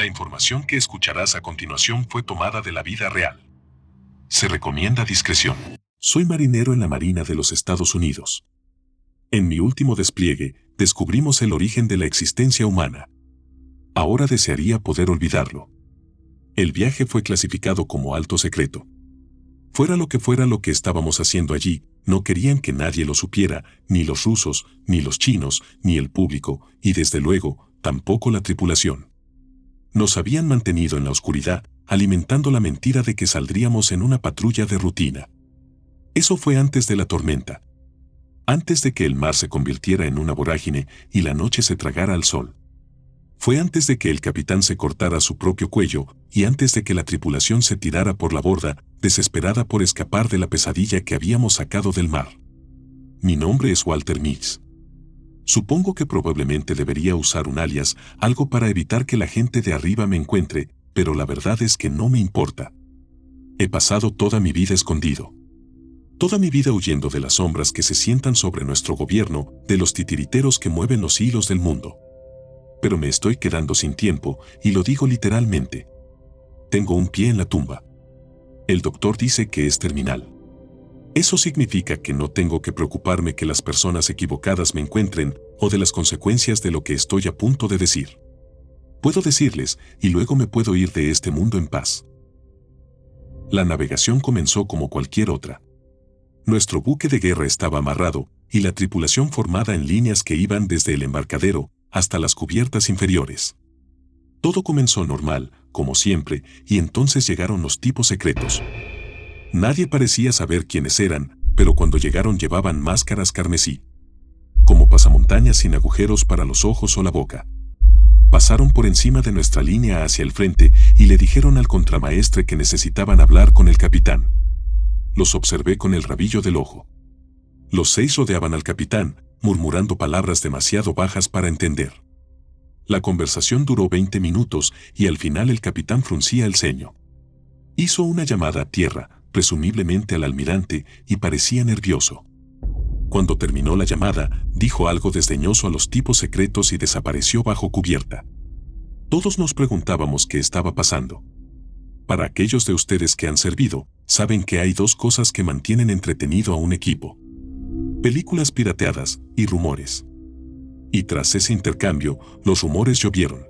La información que escucharás a continuación fue tomada de la vida real. Se recomienda discreción. Soy marinero en la Marina de los Estados Unidos. En mi último despliegue, descubrimos el origen de la existencia humana. Ahora desearía poder olvidarlo. El viaje fue clasificado como alto secreto. Fuera lo que fuera lo que estábamos haciendo allí, no querían que nadie lo supiera, ni los rusos, ni los chinos, ni el público, y desde luego, tampoco la tripulación. Nos habían mantenido en la oscuridad, alimentando la mentira de que saldríamos en una patrulla de rutina. Eso fue antes de la tormenta. Antes de que el mar se convirtiera en una vorágine y la noche se tragara al sol. Fue antes de que el capitán se cortara su propio cuello y antes de que la tripulación se tirara por la borda, desesperada por escapar de la pesadilla que habíamos sacado del mar. Mi nombre es Walter Mix. Supongo que probablemente debería usar un alias, algo para evitar que la gente de arriba me encuentre, pero la verdad es que no me importa. He pasado toda mi vida escondido. Toda mi vida huyendo de las sombras que se sientan sobre nuestro gobierno, de los titiriteros que mueven los hilos del mundo pero me estoy quedando sin tiempo, y lo digo literalmente. Tengo un pie en la tumba. El doctor dice que es terminal. Eso significa que no tengo que preocuparme que las personas equivocadas me encuentren o de las consecuencias de lo que estoy a punto de decir. Puedo decirles y luego me puedo ir de este mundo en paz. La navegación comenzó como cualquier otra. Nuestro buque de guerra estaba amarrado y la tripulación formada en líneas que iban desde el embarcadero hasta las cubiertas inferiores. Todo comenzó normal, como siempre, y entonces llegaron los tipos secretos. Nadie parecía saber quiénes eran, pero cuando llegaron llevaban máscaras carmesí. Como pasamontañas sin agujeros para los ojos o la boca. Pasaron por encima de nuestra línea hacia el frente y le dijeron al contramaestre que necesitaban hablar con el capitán. Los observé con el rabillo del ojo. Los seis rodeaban al capitán, murmurando palabras demasiado bajas para entender. La conversación duró 20 minutos y al final el capitán fruncía el ceño. Hizo una llamada a tierra, presumiblemente al almirante, y parecía nervioso. Cuando terminó la llamada, dijo algo desdeñoso a los tipos secretos y desapareció bajo cubierta. Todos nos preguntábamos qué estaba pasando. Para aquellos de ustedes que han servido, saben que hay dos cosas que mantienen entretenido a un equipo películas pirateadas y rumores. Y tras ese intercambio, los rumores llovieron.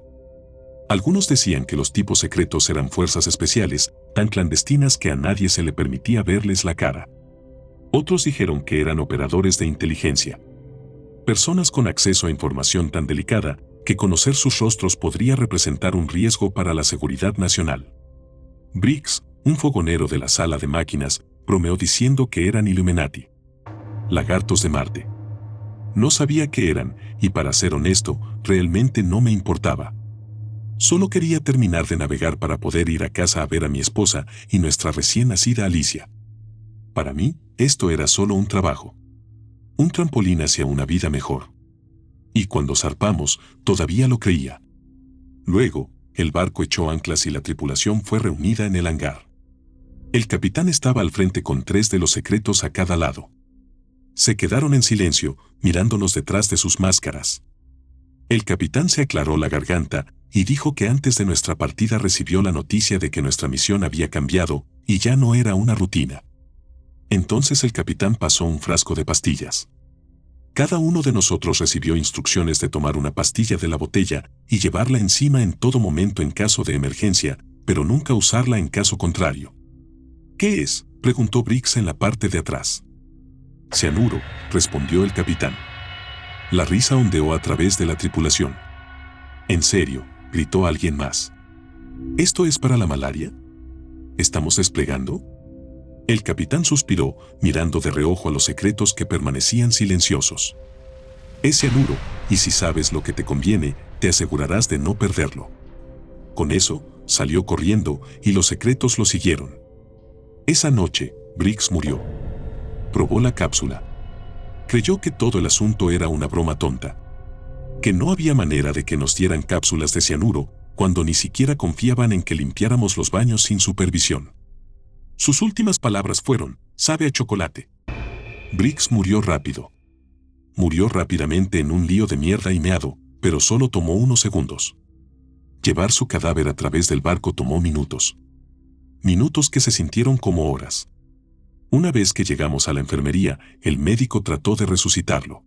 Algunos decían que los tipos secretos eran fuerzas especiales, tan clandestinas que a nadie se le permitía verles la cara. Otros dijeron que eran operadores de inteligencia. Personas con acceso a información tan delicada que conocer sus rostros podría representar un riesgo para la seguridad nacional. Briggs, un fogonero de la sala de máquinas, bromeó diciendo que eran Illuminati lagartos de Marte. No sabía qué eran, y para ser honesto, realmente no me importaba. Solo quería terminar de navegar para poder ir a casa a ver a mi esposa y nuestra recién nacida Alicia. Para mí, esto era solo un trabajo. Un trampolín hacia una vida mejor. Y cuando zarpamos, todavía lo creía. Luego, el barco echó anclas y la tripulación fue reunida en el hangar. El capitán estaba al frente con tres de los secretos a cada lado. Se quedaron en silencio, mirándonos detrás de sus máscaras. El capitán se aclaró la garganta y dijo que antes de nuestra partida recibió la noticia de que nuestra misión había cambiado y ya no era una rutina. Entonces el capitán pasó un frasco de pastillas. Cada uno de nosotros recibió instrucciones de tomar una pastilla de la botella y llevarla encima en todo momento en caso de emergencia, pero nunca usarla en caso contrario. ¿Qué es? preguntó Briggs en la parte de atrás. Cianuro, respondió el capitán. La risa ondeó a través de la tripulación. En serio, gritó alguien más. ¿Esto es para la malaria? ¿Estamos desplegando? El capitán suspiró, mirando de reojo a los secretos que permanecían silenciosos. Es cianuro, y si sabes lo que te conviene, te asegurarás de no perderlo. Con eso, salió corriendo y los secretos lo siguieron. Esa noche, Briggs murió probó la cápsula. Creyó que todo el asunto era una broma tonta. Que no había manera de que nos dieran cápsulas de cianuro cuando ni siquiera confiaban en que limpiáramos los baños sin supervisión. Sus últimas palabras fueron, sabe a chocolate. Briggs murió rápido. Murió rápidamente en un lío de mierda y meado, pero solo tomó unos segundos. llevar su cadáver a través del barco tomó minutos. Minutos que se sintieron como horas. Una vez que llegamos a la enfermería, el médico trató de resucitarlo.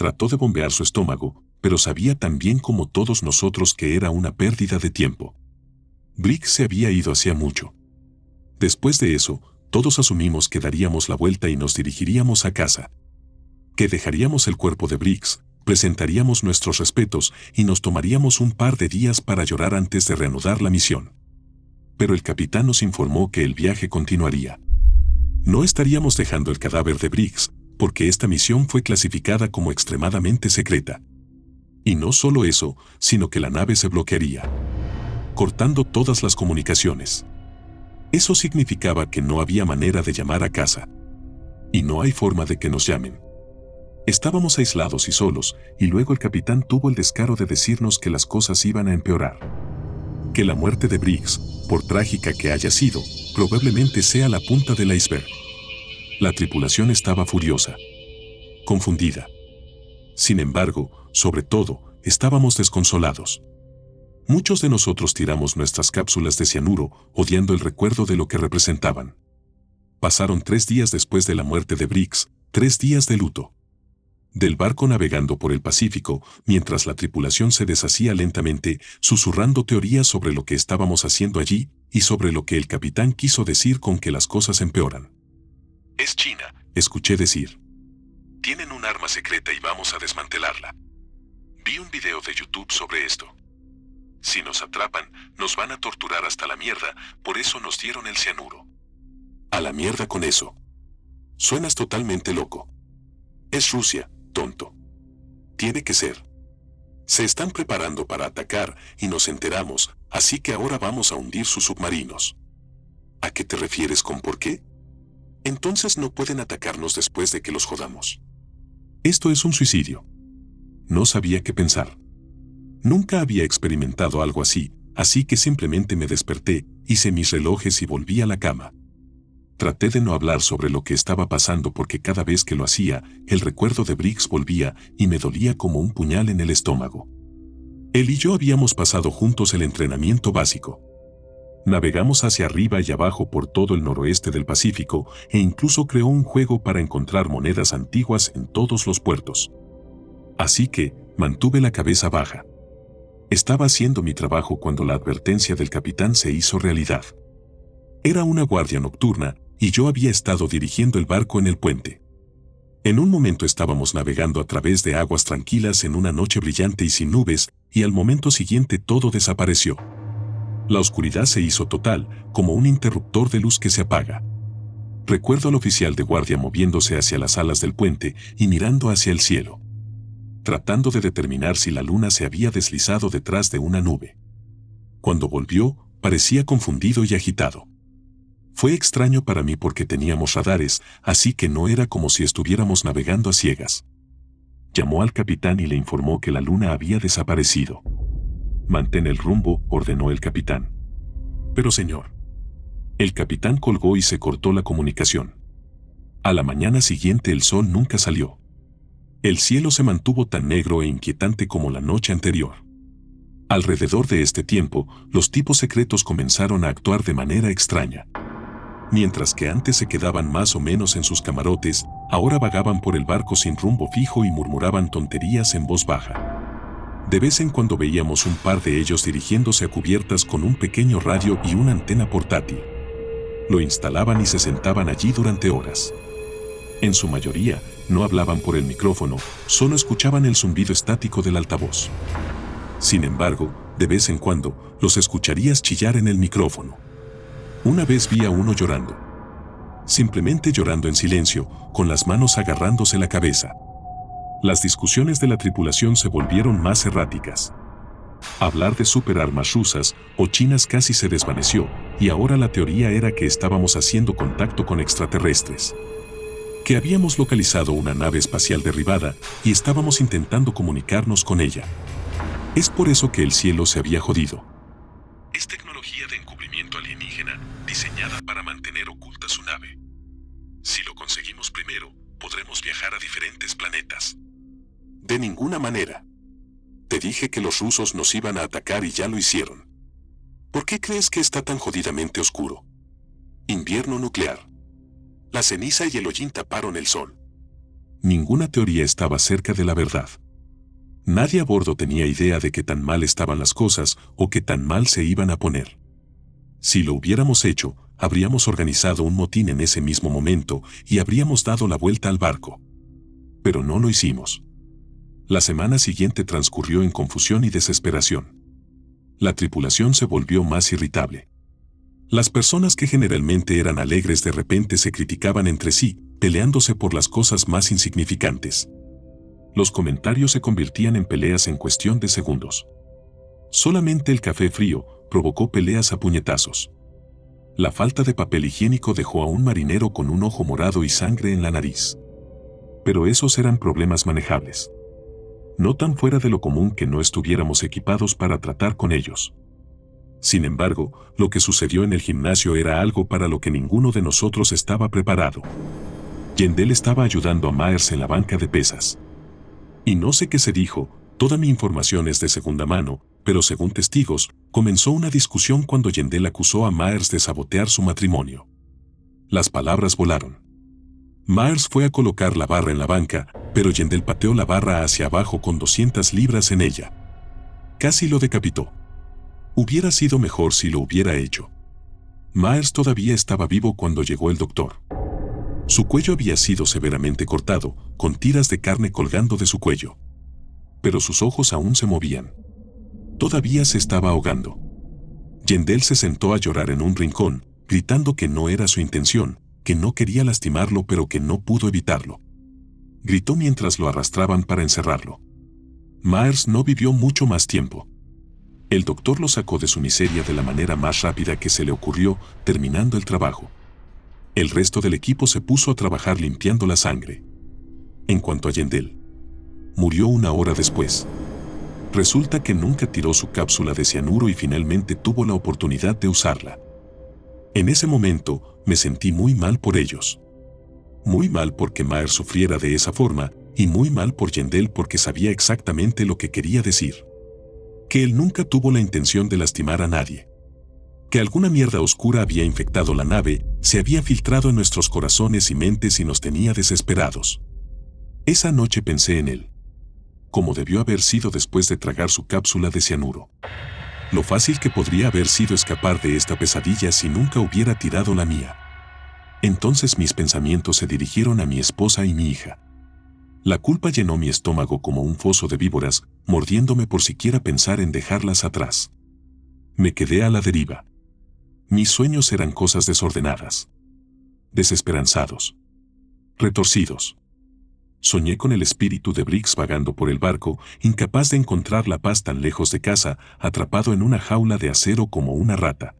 Trató de bombear su estómago, pero sabía también como todos nosotros que era una pérdida de tiempo. Brick se había ido hacía mucho. Después de eso, todos asumimos que daríamos la vuelta y nos dirigiríamos a casa. Que dejaríamos el cuerpo de Briggs, presentaríamos nuestros respetos y nos tomaríamos un par de días para llorar antes de reanudar la misión. Pero el capitán nos informó que el viaje continuaría. No estaríamos dejando el cadáver de Briggs, porque esta misión fue clasificada como extremadamente secreta. Y no solo eso, sino que la nave se bloquearía, cortando todas las comunicaciones. Eso significaba que no había manera de llamar a casa. Y no hay forma de que nos llamen. Estábamos aislados y solos, y luego el capitán tuvo el descaro de decirnos que las cosas iban a empeorar. Que la muerte de Briggs, por trágica que haya sido, probablemente sea la punta del iceberg. La tripulación estaba furiosa. Confundida. Sin embargo, sobre todo, estábamos desconsolados. Muchos de nosotros tiramos nuestras cápsulas de cianuro, odiando el recuerdo de lo que representaban. Pasaron tres días después de la muerte de Briggs, tres días de luto. Del barco navegando por el Pacífico, mientras la tripulación se deshacía lentamente, susurrando teorías sobre lo que estábamos haciendo allí y sobre lo que el capitán quiso decir con que las cosas empeoran. Es China, escuché decir. Tienen un arma secreta y vamos a desmantelarla. Vi un video de YouTube sobre esto. Si nos atrapan, nos van a torturar hasta la mierda, por eso nos dieron el cianuro. A la mierda con eso. Suenas totalmente loco. Es Rusia, tonto. Tiene que ser. Se están preparando para atacar y nos enteramos, así que ahora vamos a hundir sus submarinos. ¿A qué te refieres con por qué? Entonces no pueden atacarnos después de que los jodamos. Esto es un suicidio. No sabía qué pensar. Nunca había experimentado algo así, así que simplemente me desperté, hice mis relojes y volví a la cama. Traté de no hablar sobre lo que estaba pasando porque cada vez que lo hacía, el recuerdo de Briggs volvía y me dolía como un puñal en el estómago. Él y yo habíamos pasado juntos el entrenamiento básico. Navegamos hacia arriba y abajo por todo el noroeste del Pacífico e incluso creó un juego para encontrar monedas antiguas en todos los puertos. Así que, mantuve la cabeza baja. Estaba haciendo mi trabajo cuando la advertencia del capitán se hizo realidad. Era una guardia nocturna y yo había estado dirigiendo el barco en el puente. En un momento estábamos navegando a través de aguas tranquilas en una noche brillante y sin nubes, y al momento siguiente todo desapareció. La oscuridad se hizo total, como un interruptor de luz que se apaga. Recuerdo al oficial de guardia moviéndose hacia las alas del puente y mirando hacia el cielo, tratando de determinar si la luna se había deslizado detrás de una nube. Cuando volvió, parecía confundido y agitado. Fue extraño para mí porque teníamos radares, así que no era como si estuviéramos navegando a ciegas. Llamó al capitán y le informó que la luna había desaparecido. Mantén el rumbo, ordenó el capitán. Pero señor. El capitán colgó y se cortó la comunicación. A la mañana siguiente el sol nunca salió. El cielo se mantuvo tan negro e inquietante como la noche anterior. Alrededor de este tiempo, los tipos secretos comenzaron a actuar de manera extraña. Mientras que antes se quedaban más o menos en sus camarotes, ahora vagaban por el barco sin rumbo fijo y murmuraban tonterías en voz baja. De vez en cuando veíamos un par de ellos dirigiéndose a cubiertas con un pequeño radio y una antena portátil. Lo instalaban y se sentaban allí durante horas. En su mayoría, no hablaban por el micrófono, solo escuchaban el zumbido estático del altavoz. Sin embargo, de vez en cuando, los escucharías chillar en el micrófono. Una vez vi a uno llorando. Simplemente llorando en silencio, con las manos agarrándose la cabeza. Las discusiones de la tripulación se volvieron más erráticas. Hablar de superarmas rusas o chinas casi se desvaneció, y ahora la teoría era que estábamos haciendo contacto con extraterrestres. Que habíamos localizado una nave espacial derribada y estábamos intentando comunicarnos con ella. Es por eso que el cielo se había jodido. Es tecnología de encubrimiento alienígena diseñada para mantener oculta su nave. Si lo conseguimos primero, podremos viajar a diferentes planetas. De ninguna manera. te dije que los rusos nos iban a atacar y ya lo hicieron. ¿Por qué crees que está tan jodidamente oscuro? Invierno nuclear. La ceniza y el hollín taparon el sol. Ninguna teoría estaba cerca de la verdad. Nadie a bordo tenía idea de que tan mal estaban las cosas o que tan mal se iban a poner. Si lo hubiéramos hecho, habríamos organizado un motín en ese mismo momento y habríamos dado la vuelta al barco. Pero no lo hicimos. La semana siguiente transcurrió en confusión y desesperación. La tripulación se volvió más irritable. Las personas que generalmente eran alegres de repente se criticaban entre sí, peleándose por las cosas más insignificantes. Los comentarios se convertían en peleas en cuestión de segundos. Solamente el café frío provocó peleas a puñetazos. La falta de papel higiénico dejó a un marinero con un ojo morado y sangre en la nariz. Pero esos eran problemas manejables. No tan fuera de lo común que no estuviéramos equipados para tratar con ellos. Sin embargo, lo que sucedió en el gimnasio era algo para lo que ninguno de nosotros estaba preparado. Yendel estaba ayudando a Myers en la banca de pesas. Y no sé qué se dijo, toda mi información es de segunda mano, pero según testigos, comenzó una discusión cuando Yendel acusó a Myers de sabotear su matrimonio. Las palabras volaron. Myers fue a colocar la barra en la banca, pero Yendel pateó la barra hacia abajo con 200 libras en ella. Casi lo decapitó. Hubiera sido mejor si lo hubiera hecho. Myers todavía estaba vivo cuando llegó el doctor. Su cuello había sido severamente cortado, con tiras de carne colgando de su cuello. Pero sus ojos aún se movían. Todavía se estaba ahogando. Yendel se sentó a llorar en un rincón, gritando que no era su intención, que no quería lastimarlo pero que no pudo evitarlo. Gritó mientras lo arrastraban para encerrarlo. Myers no vivió mucho más tiempo. El doctor lo sacó de su miseria de la manera más rápida que se le ocurrió, terminando el trabajo. El resto del equipo se puso a trabajar limpiando la sangre. En cuanto a Yendel, murió una hora después. Resulta que nunca tiró su cápsula de cianuro y finalmente tuvo la oportunidad de usarla. En ese momento, me sentí muy mal por ellos. Muy mal porque Maer sufriera de esa forma, y muy mal por Yendel porque sabía exactamente lo que quería decir que él nunca tuvo la intención de lastimar a nadie. Que alguna mierda oscura había infectado la nave, se había filtrado en nuestros corazones y mentes y nos tenía desesperados. Esa noche pensé en él. Como debió haber sido después de tragar su cápsula de cianuro. Lo fácil que podría haber sido escapar de esta pesadilla si nunca hubiera tirado la mía. Entonces mis pensamientos se dirigieron a mi esposa y mi hija. La culpa llenó mi estómago como un foso de víboras, mordiéndome por siquiera pensar en dejarlas atrás. Me quedé a la deriva. Mis sueños eran cosas desordenadas. Desesperanzados. Retorcidos. Soñé con el espíritu de Briggs vagando por el barco, incapaz de encontrar la paz tan lejos de casa, atrapado en una jaula de acero como una rata.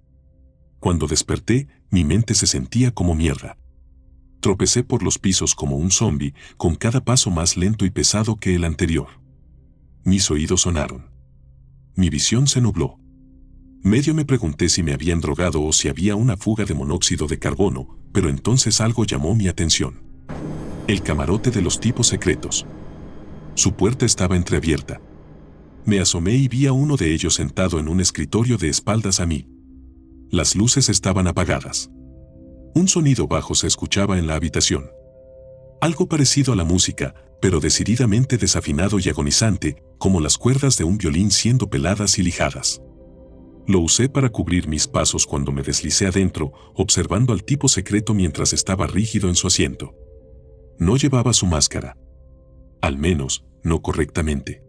Cuando desperté, mi mente se sentía como mierda. Tropecé por los pisos como un zombi, con cada paso más lento y pesado que el anterior. Mis oídos sonaron. Mi visión se nubló. Medio me pregunté si me habían drogado o si había una fuga de monóxido de carbono, pero entonces algo llamó mi atención. El camarote de los tipos secretos. Su puerta estaba entreabierta. Me asomé y vi a uno de ellos sentado en un escritorio de espaldas a mí. Las luces estaban apagadas. Un sonido bajo se escuchaba en la habitación. Algo parecido a la música, pero decididamente desafinado y agonizante, como las cuerdas de un violín siendo peladas y lijadas. Lo usé para cubrir mis pasos cuando me deslicé adentro, observando al tipo secreto mientras estaba rígido en su asiento. No llevaba su máscara. Al menos, no correctamente.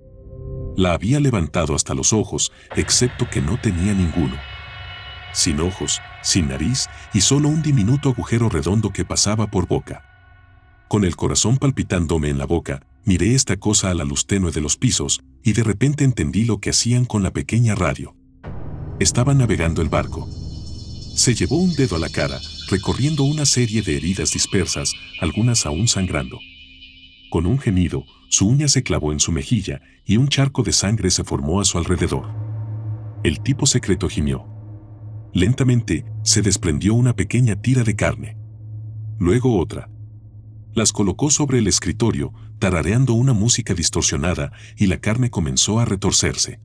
La había levantado hasta los ojos, excepto que no tenía ninguno sin ojos, sin nariz y solo un diminuto agujero redondo que pasaba por boca. Con el corazón palpitándome en la boca, miré esta cosa a la luz tenue de los pisos y de repente entendí lo que hacían con la pequeña radio. Estaba navegando el barco. Se llevó un dedo a la cara, recorriendo una serie de heridas dispersas, algunas aún sangrando. Con un gemido, su uña se clavó en su mejilla y un charco de sangre se formó a su alrededor. El tipo secreto gimió. Lentamente, se desprendió una pequeña tira de carne. Luego otra. Las colocó sobre el escritorio, tarareando una música distorsionada y la carne comenzó a retorcerse.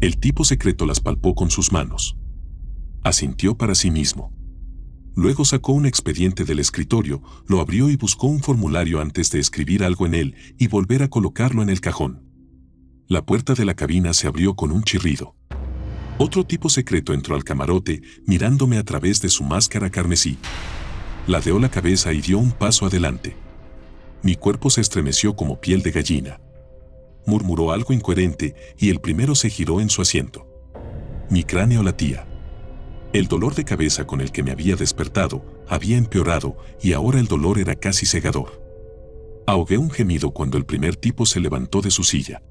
El tipo secreto las palpó con sus manos. Asintió para sí mismo. Luego sacó un expediente del escritorio, lo abrió y buscó un formulario antes de escribir algo en él y volver a colocarlo en el cajón. La puerta de la cabina se abrió con un chirrido. Otro tipo secreto entró al camarote, mirándome a través de su máscara carmesí. Ladeó la cabeza y dio un paso adelante. Mi cuerpo se estremeció como piel de gallina. Murmuró algo incoherente y el primero se giró en su asiento. Mi cráneo latía. El dolor de cabeza con el que me había despertado había empeorado y ahora el dolor era casi cegador. Ahogué un gemido cuando el primer tipo se levantó de su silla.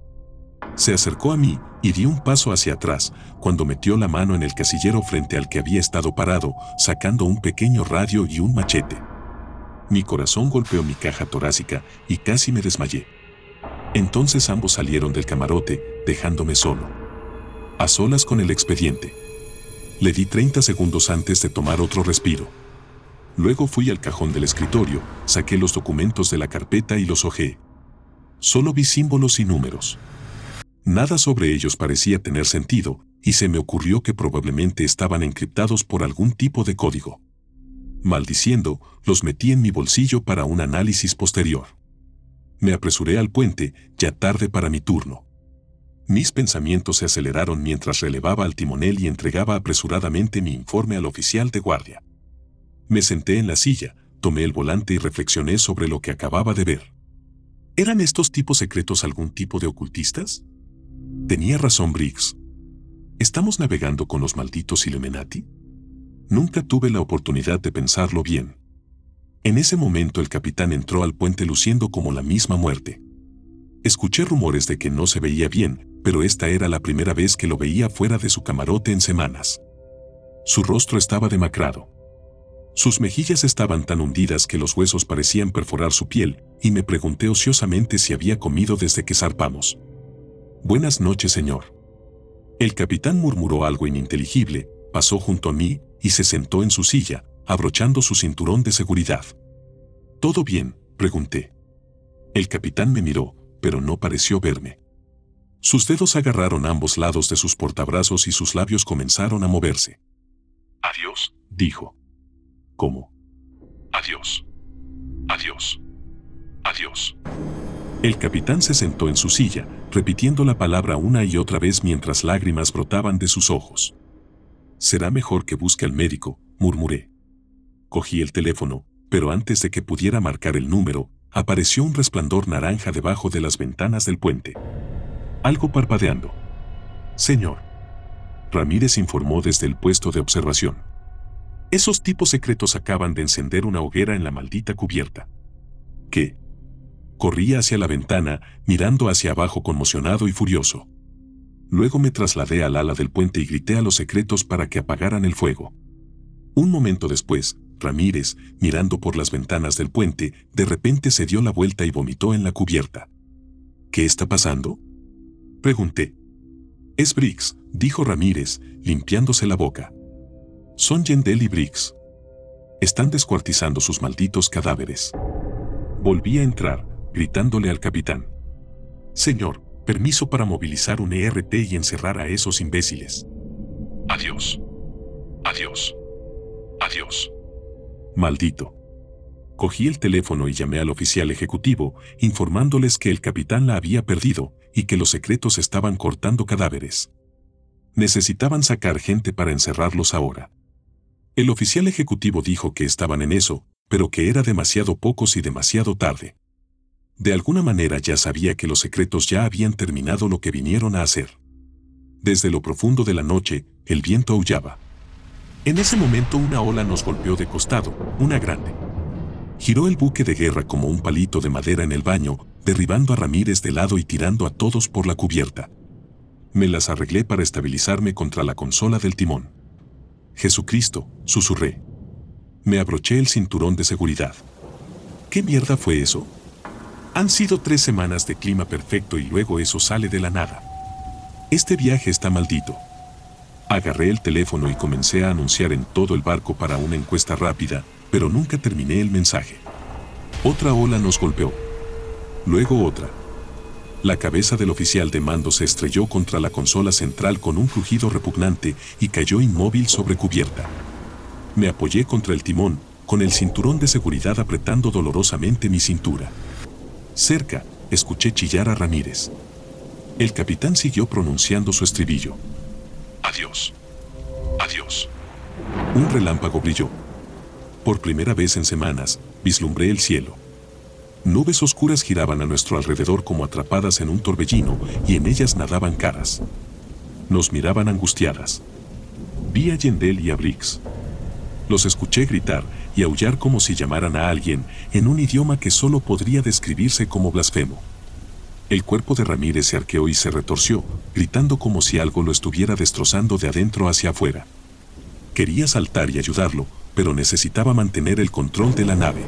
Se acercó a mí y di un paso hacia atrás cuando metió la mano en el casillero frente al que había estado parado, sacando un pequeño radio y un machete. Mi corazón golpeó mi caja torácica y casi me desmayé. Entonces ambos salieron del camarote, dejándome solo. A solas con el expediente. Le di 30 segundos antes de tomar otro respiro. Luego fui al cajón del escritorio, saqué los documentos de la carpeta y los ojé. Solo vi símbolos y números. Nada sobre ellos parecía tener sentido, y se me ocurrió que probablemente estaban encriptados por algún tipo de código. Maldiciendo, los metí en mi bolsillo para un análisis posterior. Me apresuré al puente, ya tarde para mi turno. Mis pensamientos se aceleraron mientras relevaba al timonel y entregaba apresuradamente mi informe al oficial de guardia. Me senté en la silla, tomé el volante y reflexioné sobre lo que acababa de ver. ¿Eran estos tipos secretos algún tipo de ocultistas? Tenía razón Briggs. ¿Estamos navegando con los malditos Illuminati? Nunca tuve la oportunidad de pensarlo bien. En ese momento el capitán entró al puente luciendo como la misma muerte. Escuché rumores de que no se veía bien, pero esta era la primera vez que lo veía fuera de su camarote en semanas. Su rostro estaba demacrado. Sus mejillas estaban tan hundidas que los huesos parecían perforar su piel, y me pregunté ociosamente si había comido desde que zarpamos. Buenas noches, señor. El capitán murmuró algo ininteligible, pasó junto a mí y se sentó en su silla, abrochando su cinturón de seguridad. ¿Todo bien? pregunté. El capitán me miró, pero no pareció verme. Sus dedos agarraron ambos lados de sus portabrazos y sus labios comenzaron a moverse. Adiós, dijo. ¿Cómo? Adiós. Adiós. Adiós. El capitán se sentó en su silla, repitiendo la palabra una y otra vez mientras lágrimas brotaban de sus ojos. Será mejor que busque al médico, murmuré. Cogí el teléfono, pero antes de que pudiera marcar el número, apareció un resplandor naranja debajo de las ventanas del puente. Algo parpadeando. Señor. Ramírez informó desde el puesto de observación. Esos tipos secretos acaban de encender una hoguera en la maldita cubierta. ¿Qué? Corría hacia la ventana, mirando hacia abajo conmocionado y furioso. Luego me trasladé al ala del puente y grité a los secretos para que apagaran el fuego. Un momento después, Ramírez, mirando por las ventanas del puente, de repente se dio la vuelta y vomitó en la cubierta. ¿Qué está pasando? Pregunté. Es Briggs, dijo Ramírez, limpiándose la boca. Son Yendel y Briggs. Están descuartizando sus malditos cadáveres. Volví a entrar, gritándole al capitán. Señor, permiso para movilizar un ERT y encerrar a esos imbéciles. Adiós. Adiós. Adiós. Maldito. Cogí el teléfono y llamé al oficial ejecutivo, informándoles que el capitán la había perdido y que los secretos estaban cortando cadáveres. Necesitaban sacar gente para encerrarlos ahora. El oficial ejecutivo dijo que estaban en eso, pero que era demasiado pocos y demasiado tarde. De alguna manera ya sabía que los secretos ya habían terminado lo que vinieron a hacer. Desde lo profundo de la noche, el viento aullaba. En ese momento una ola nos golpeó de costado, una grande. Giró el buque de guerra como un palito de madera en el baño, derribando a Ramírez de lado y tirando a todos por la cubierta. Me las arreglé para estabilizarme contra la consola del timón. Jesucristo, susurré. Me abroché el cinturón de seguridad. ¿Qué mierda fue eso? Han sido tres semanas de clima perfecto y luego eso sale de la nada. Este viaje está maldito. Agarré el teléfono y comencé a anunciar en todo el barco para una encuesta rápida, pero nunca terminé el mensaje. Otra ola nos golpeó. luego otra. La cabeza del oficial de mando se estrelló contra la consola central con un crujido repugnante y cayó inmóvil sobre cubierta. Me apoyé contra el timón, con el cinturón de seguridad apretando dolorosamente mi cintura. Cerca, escuché chillar a Ramírez. El capitán siguió pronunciando su estribillo. Adiós. Adiós. Un relámpago brilló. Por primera vez en semanas, vislumbré el cielo. Nubes oscuras giraban a nuestro alrededor como atrapadas en un torbellino y en ellas nadaban caras. Nos miraban angustiadas. Vi a Yendel y a Briggs. Los escuché gritar y aullar como si llamaran a alguien en un idioma que solo podría describirse como blasfemo. El cuerpo de Ramírez se arqueó y se retorció, gritando como si algo lo estuviera destrozando de adentro hacia afuera. Quería saltar y ayudarlo, pero necesitaba mantener el control de la nave.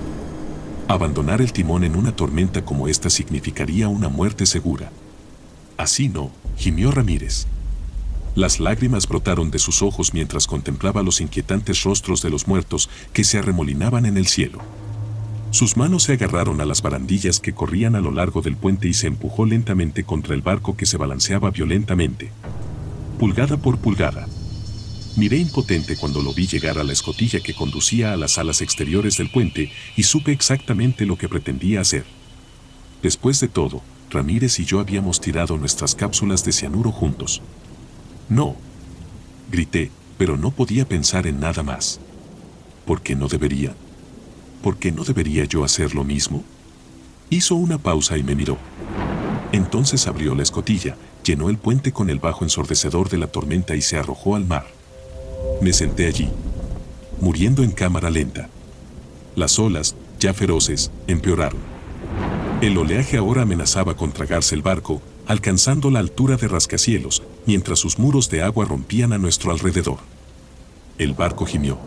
Abandonar el timón en una tormenta como esta significaría una muerte segura. Así no, gimió Ramírez. Las lágrimas brotaron de sus ojos mientras contemplaba los inquietantes rostros de los muertos que se arremolinaban en el cielo. Sus manos se agarraron a las barandillas que corrían a lo largo del puente y se empujó lentamente contra el barco que se balanceaba violentamente. Pulgada por pulgada. Miré impotente cuando lo vi llegar a la escotilla que conducía a las alas exteriores del puente y supe exactamente lo que pretendía hacer. Después de todo, Ramírez y yo habíamos tirado nuestras cápsulas de cianuro juntos. No. Grité, pero no podía pensar en nada más. ¿Por qué no debería? ¿Por qué no debería yo hacer lo mismo? Hizo una pausa y me miró. Entonces abrió la escotilla, llenó el puente con el bajo ensordecedor de la tormenta y se arrojó al mar. Me senté allí, muriendo en cámara lenta. Las olas, ya feroces, empeoraron. El oleaje ahora amenazaba con tragarse el barco, alcanzando la altura de rascacielos, mientras sus muros de agua rompían a nuestro alrededor. El barco gimió.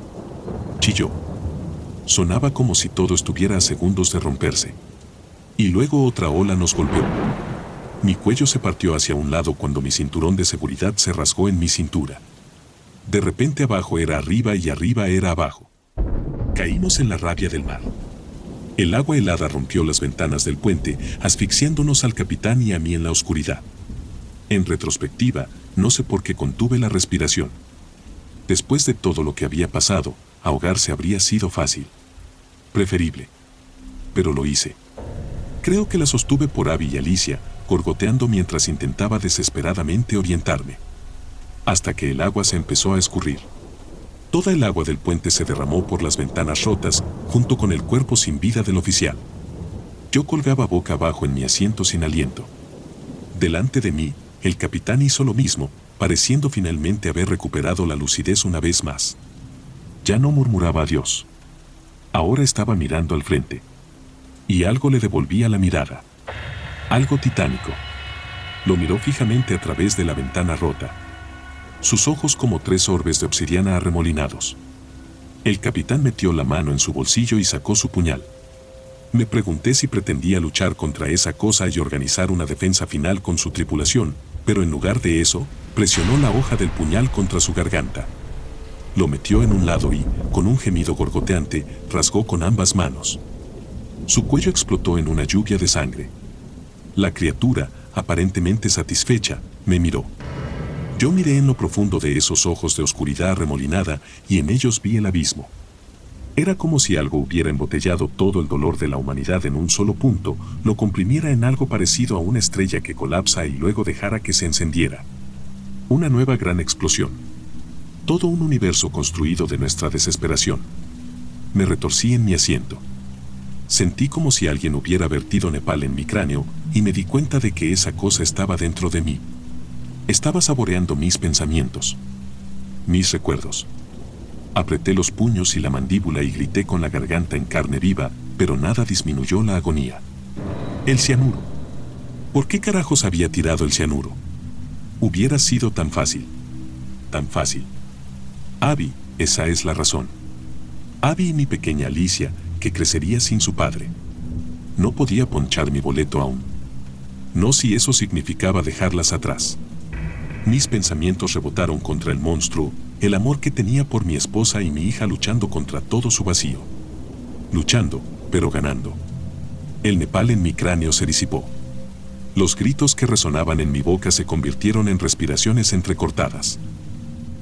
Chilló. Sonaba como si todo estuviera a segundos de romperse. Y luego otra ola nos golpeó. Mi cuello se partió hacia un lado cuando mi cinturón de seguridad se rasgó en mi cintura. De repente abajo era arriba y arriba era abajo. Caímos en la rabia del mar. El agua helada rompió las ventanas del puente, asfixiándonos al capitán y a mí en la oscuridad. En retrospectiva, no sé por qué contuve la respiración. Después de todo lo que había pasado, ahogarse habría sido fácil. Preferible. Pero lo hice. Creo que la sostuve por Abby y Alicia, gorgoteando mientras intentaba desesperadamente orientarme. Hasta que el agua se empezó a escurrir. Toda el agua del puente se derramó por las ventanas rotas, junto con el cuerpo sin vida del oficial. Yo colgaba boca abajo en mi asiento sin aliento. Delante de mí, el capitán hizo lo mismo, pareciendo finalmente haber recuperado la lucidez una vez más. Ya no murmuraba adiós. Ahora estaba mirando al frente. Y algo le devolvía la mirada. Algo titánico. Lo miró fijamente a través de la ventana rota sus ojos como tres orbes de obsidiana arremolinados. El capitán metió la mano en su bolsillo y sacó su puñal. Me pregunté si pretendía luchar contra esa cosa y organizar una defensa final con su tripulación, pero en lugar de eso, presionó la hoja del puñal contra su garganta. Lo metió en un lado y, con un gemido gorgoteante, rasgó con ambas manos. Su cuello explotó en una lluvia de sangre. La criatura, aparentemente satisfecha, me miró. Yo miré en lo profundo de esos ojos de oscuridad remolinada y en ellos vi el abismo. Era como si algo hubiera embotellado todo el dolor de la humanidad en un solo punto, lo comprimiera en algo parecido a una estrella que colapsa y luego dejara que se encendiera. Una nueva gran explosión. Todo un universo construido de nuestra desesperación. Me retorcí en mi asiento. Sentí como si alguien hubiera vertido Nepal en mi cráneo y me di cuenta de que esa cosa estaba dentro de mí. Estaba saboreando mis pensamientos, mis recuerdos. Apreté los puños y la mandíbula y grité con la garganta en carne viva, pero nada disminuyó la agonía. El cianuro. ¿Por qué carajos había tirado el cianuro? Hubiera sido tan fácil. Tan fácil. Abby, esa es la razón. Abby y mi pequeña Alicia, que crecería sin su padre. No podía ponchar mi boleto aún. No si eso significaba dejarlas atrás. Mis pensamientos rebotaron contra el monstruo, el amor que tenía por mi esposa y mi hija luchando contra todo su vacío. Luchando, pero ganando. El Nepal en mi cráneo se disipó. Los gritos que resonaban en mi boca se convirtieron en respiraciones entrecortadas.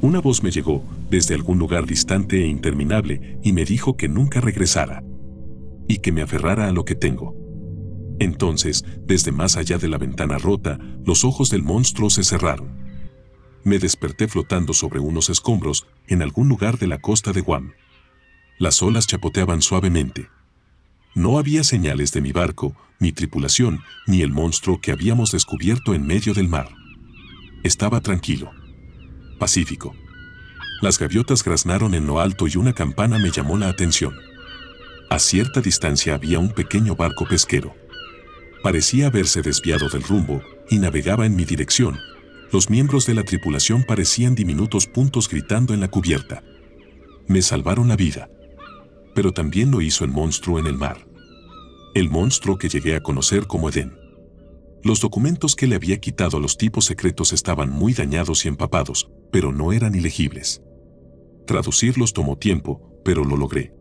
Una voz me llegó, desde algún lugar distante e interminable, y me dijo que nunca regresara. Y que me aferrara a lo que tengo. Entonces, desde más allá de la ventana rota, los ojos del monstruo se cerraron. Me desperté flotando sobre unos escombros en algún lugar de la costa de Guam. Las olas chapoteaban suavemente. No había señales de mi barco, mi tripulación, ni el monstruo que habíamos descubierto en medio del mar. Estaba tranquilo. Pacífico. Las gaviotas graznaron en lo alto y una campana me llamó la atención. A cierta distancia había un pequeño barco pesquero. Parecía haberse desviado del rumbo y navegaba en mi dirección. Los miembros de la tripulación parecían diminutos puntos gritando en la cubierta. Me salvaron la vida. Pero también lo hizo el monstruo en el mar. El monstruo que llegué a conocer como Edén. Los documentos que le había quitado a los tipos secretos estaban muy dañados y empapados, pero no eran ilegibles. Traducirlos tomó tiempo, pero lo logré.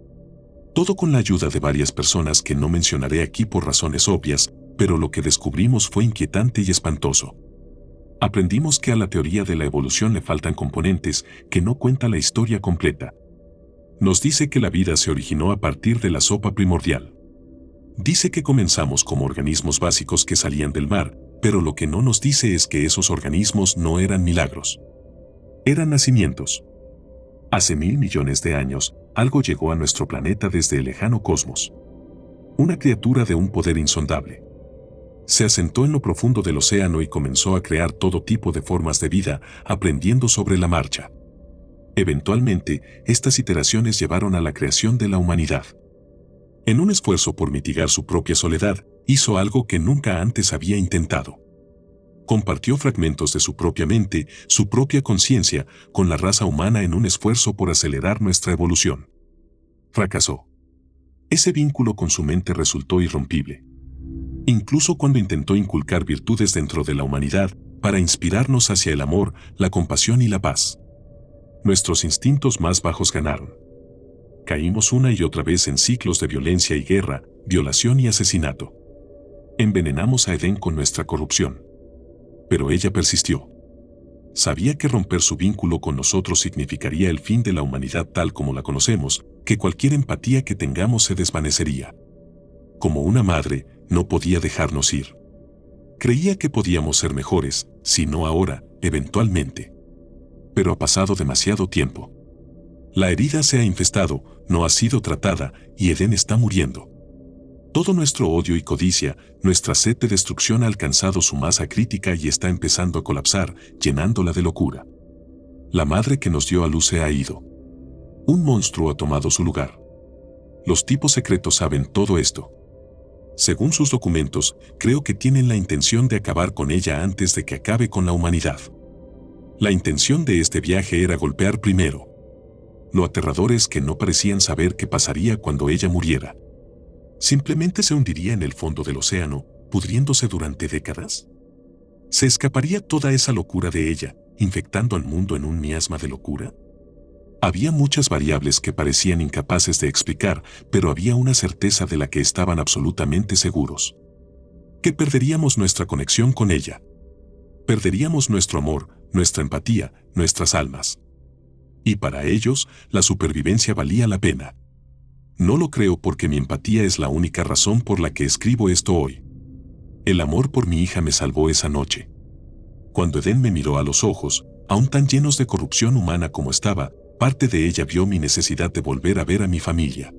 Todo con la ayuda de varias personas que no mencionaré aquí por razones obvias, pero lo que descubrimos fue inquietante y espantoso. Aprendimos que a la teoría de la evolución le faltan componentes que no cuenta la historia completa. Nos dice que la vida se originó a partir de la sopa primordial. Dice que comenzamos como organismos básicos que salían del mar, pero lo que no nos dice es que esos organismos no eran milagros. Eran nacimientos. Hace mil millones de años, algo llegó a nuestro planeta desde el lejano cosmos. Una criatura de un poder insondable. Se asentó en lo profundo del océano y comenzó a crear todo tipo de formas de vida, aprendiendo sobre la marcha. Eventualmente, estas iteraciones llevaron a la creación de la humanidad. En un esfuerzo por mitigar su propia soledad, hizo algo que nunca antes había intentado. Compartió fragmentos de su propia mente, su propia conciencia, con la raza humana en un esfuerzo por acelerar nuestra evolución. Fracasó. Ese vínculo con su mente resultó irrompible. Incluso cuando intentó inculcar virtudes dentro de la humanidad, para inspirarnos hacia el amor, la compasión y la paz. Nuestros instintos más bajos ganaron caímos una y otra vez en ciclos de violencia y guerra, violación y asesinato. Envenenamos a Edén con nuestra corrupción. Pero ella persistió. Sabía que romper su vínculo con nosotros significaría el fin de la humanidad tal como la conocemos, que cualquier empatía que tengamos se desvanecería. Como una madre, no podía dejarnos ir. Creía que podíamos ser mejores, si no ahora, eventualmente. Pero ha pasado demasiado tiempo. La herida se ha infestado, no ha sido tratada y Edén está muriendo. Todo nuestro odio y codicia, nuestra sed de destrucción ha alcanzado su masa crítica y está empezando a colapsar, llenándola de locura. La madre que nos dio a luz se ha ido. Un monstruo ha tomado su lugar. Los tipos secretos saben todo esto. Según sus documentos, creo que tienen la intención de acabar con ella antes de que acabe con la humanidad. La intención de este viaje era golpear primero, lo aterrador es que no parecían saber qué pasaría cuando ella muriera. ¿Simplemente se hundiría en el fondo del océano, pudriéndose durante décadas? ¿Se escaparía toda esa locura de ella, infectando al mundo en un miasma de locura? Había muchas variables que parecían incapaces de explicar, pero había una certeza de la que estaban absolutamente seguros. Que perderíamos nuestra conexión con ella. Perderíamos nuestro amor, nuestra empatía, nuestras almas y para ellos la supervivencia valía la pena. No lo creo porque mi empatía es la única razón por la que escribo esto hoy. El amor por mi hija me salvó esa noche. Cuando Edén me miró a los ojos, aún tan llenos de corrupción humana como estaba, parte de ella vio mi necesidad de volver a ver a mi familia.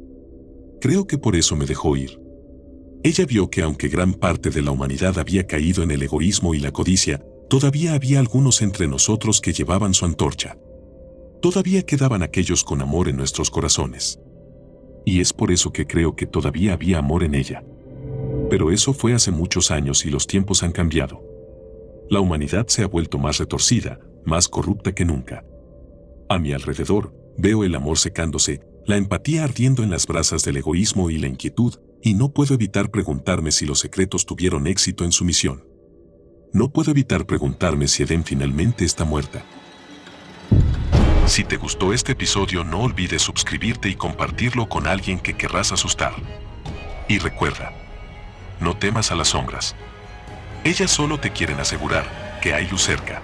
Creo que por eso me dejó ir. Ella vio que aunque gran parte de la humanidad había caído en el egoísmo y la codicia, todavía había algunos entre nosotros que llevaban su antorcha todavía quedaban aquellos con amor en nuestros corazones. Y es por eso que creo que todavía había amor en ella. Pero eso fue hace muchos años y los tiempos han cambiado. La humanidad se ha vuelto más retorcida, más corrupta que nunca. A mi alrededor, veo el amor secándose, la empatía ardiendo en las brasas del egoísmo y la inquietud, y no puedo evitar preguntarme si los secretos tuvieron éxito en su misión. No puedo evitar preguntarme si Eden finalmente está muerta. Si te gustó este episodio no olvides suscribirte y compartirlo con alguien que querrás asustar. Y recuerda, no temas a las sombras. Ellas solo te quieren asegurar que hay luz cerca.